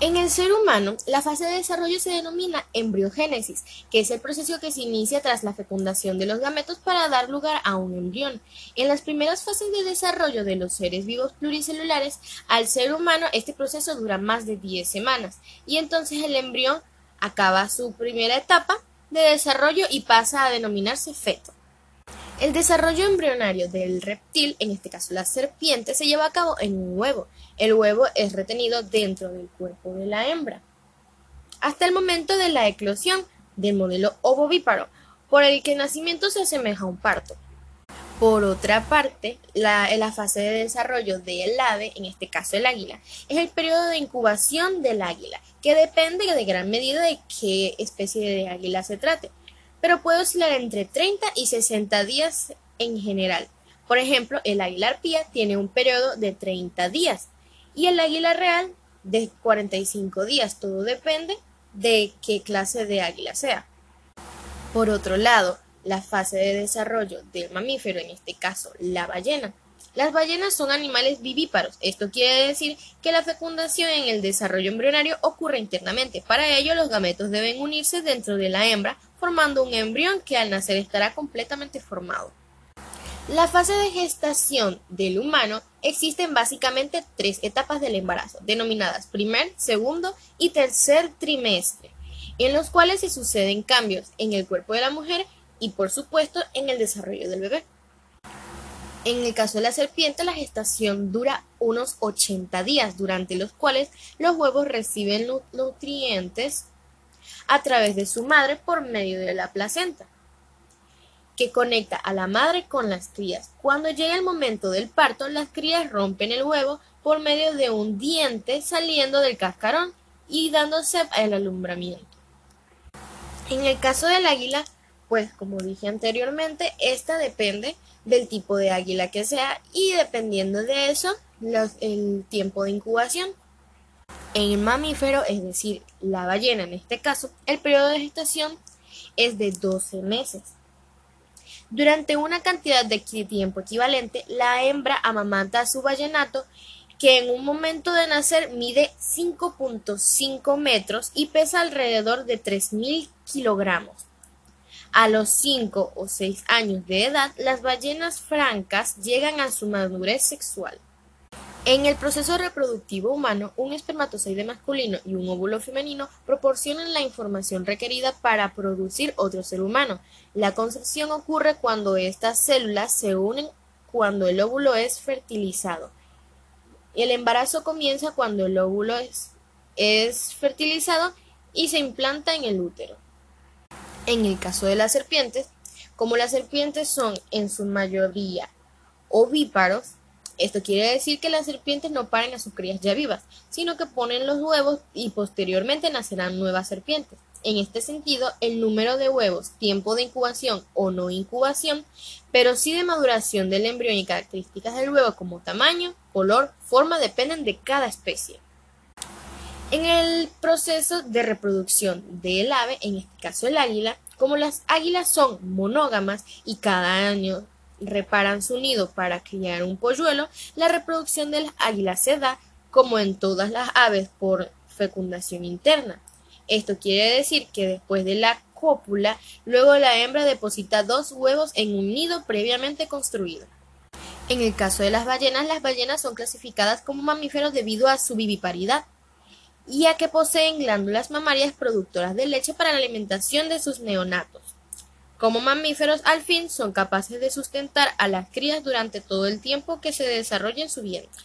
En el ser humano, la fase de desarrollo se denomina embriogénesis, que es el proceso que se inicia tras la fecundación de los gametos para dar lugar a un embrión. En las primeras fases de desarrollo de los seres vivos pluricelulares, al ser humano este proceso dura más de 10 semanas y entonces el embrión acaba su primera etapa de desarrollo y pasa a denominarse feto. El desarrollo embrionario del reptil, en este caso la serpiente, se lleva a cabo en un huevo. El huevo es retenido dentro del cuerpo de la hembra hasta el momento de la eclosión del modelo ovovíparo, por el que el nacimiento se asemeja a un parto. Por otra parte, la, la, fase de desarrollo del ave, en este caso el águila, es el periodo de incubación del águila, que depende de gran medida de qué especie de águila se trate pero puede oscilar entre 30 y 60 días en general. Por ejemplo, el águila arpía tiene un periodo de 30 días y el águila real de 45 días. Todo depende de qué clase de águila sea. Por otro lado, la fase de desarrollo del mamífero, en este caso la ballena, las ballenas son animales vivíparos. Esto quiere decir que la fecundación en el desarrollo embrionario ocurre internamente. Para ello, los gametos deben unirse dentro de la hembra, formando un embrión que al nacer estará completamente formado. La fase de gestación del humano existen básicamente tres etapas del embarazo, denominadas primer, segundo y tercer trimestre, en los cuales se suceden cambios en el cuerpo de la mujer y por supuesto en el desarrollo del bebé. En el caso de la serpiente, la gestación dura unos 80 días, durante los cuales los huevos reciben nutrientes a través de su madre por medio de la placenta, que conecta a la madre con las crías. Cuando llega el momento del parto, las crías rompen el huevo por medio de un diente saliendo del cascarón y dándose el alumbramiento. En el caso del águila, pues como dije anteriormente, esta depende del tipo de águila que sea y dependiendo de eso el tiempo de incubación. En el mamífero, es decir, la ballena en este caso, el periodo de gestación es de 12 meses. Durante una cantidad de tiempo equivalente, la hembra amamanta a su ballenato que en un momento de nacer mide 5.5 metros y pesa alrededor de 3.000 kilogramos. A los 5 o 6 años de edad, las ballenas francas llegan a su madurez sexual. En el proceso reproductivo humano, un espermatozoide masculino y un óvulo femenino proporcionan la información requerida para producir otro ser humano. La concepción ocurre cuando estas células se unen cuando el óvulo es fertilizado. El embarazo comienza cuando el óvulo es, es fertilizado y se implanta en el útero. En el caso de las serpientes, como las serpientes son en su mayoría ovíparos, esto quiere decir que las serpientes no paren a sus crías ya vivas, sino que ponen los huevos y posteriormente nacerán nuevas serpientes. En este sentido, el número de huevos, tiempo de incubación o no incubación, pero sí de maduración del embrión y características del huevo como tamaño, color, forma dependen de cada especie. En el proceso de reproducción del ave, en este caso el águila, como las águilas son monógamas y cada año reparan su nido para criar un polluelo, la reproducción de las águilas se da, como en todas las aves, por fecundación interna. Esto quiere decir que después de la cópula, luego la hembra deposita dos huevos en un nido previamente construido. En el caso de las ballenas, las ballenas son clasificadas como mamíferos debido a su viviparidad y a que poseen glándulas mamarias productoras de leche para la alimentación de sus neonatos. Como mamíferos, al fin, son capaces de sustentar a las crías durante todo el tiempo que se desarrolla en su vientre.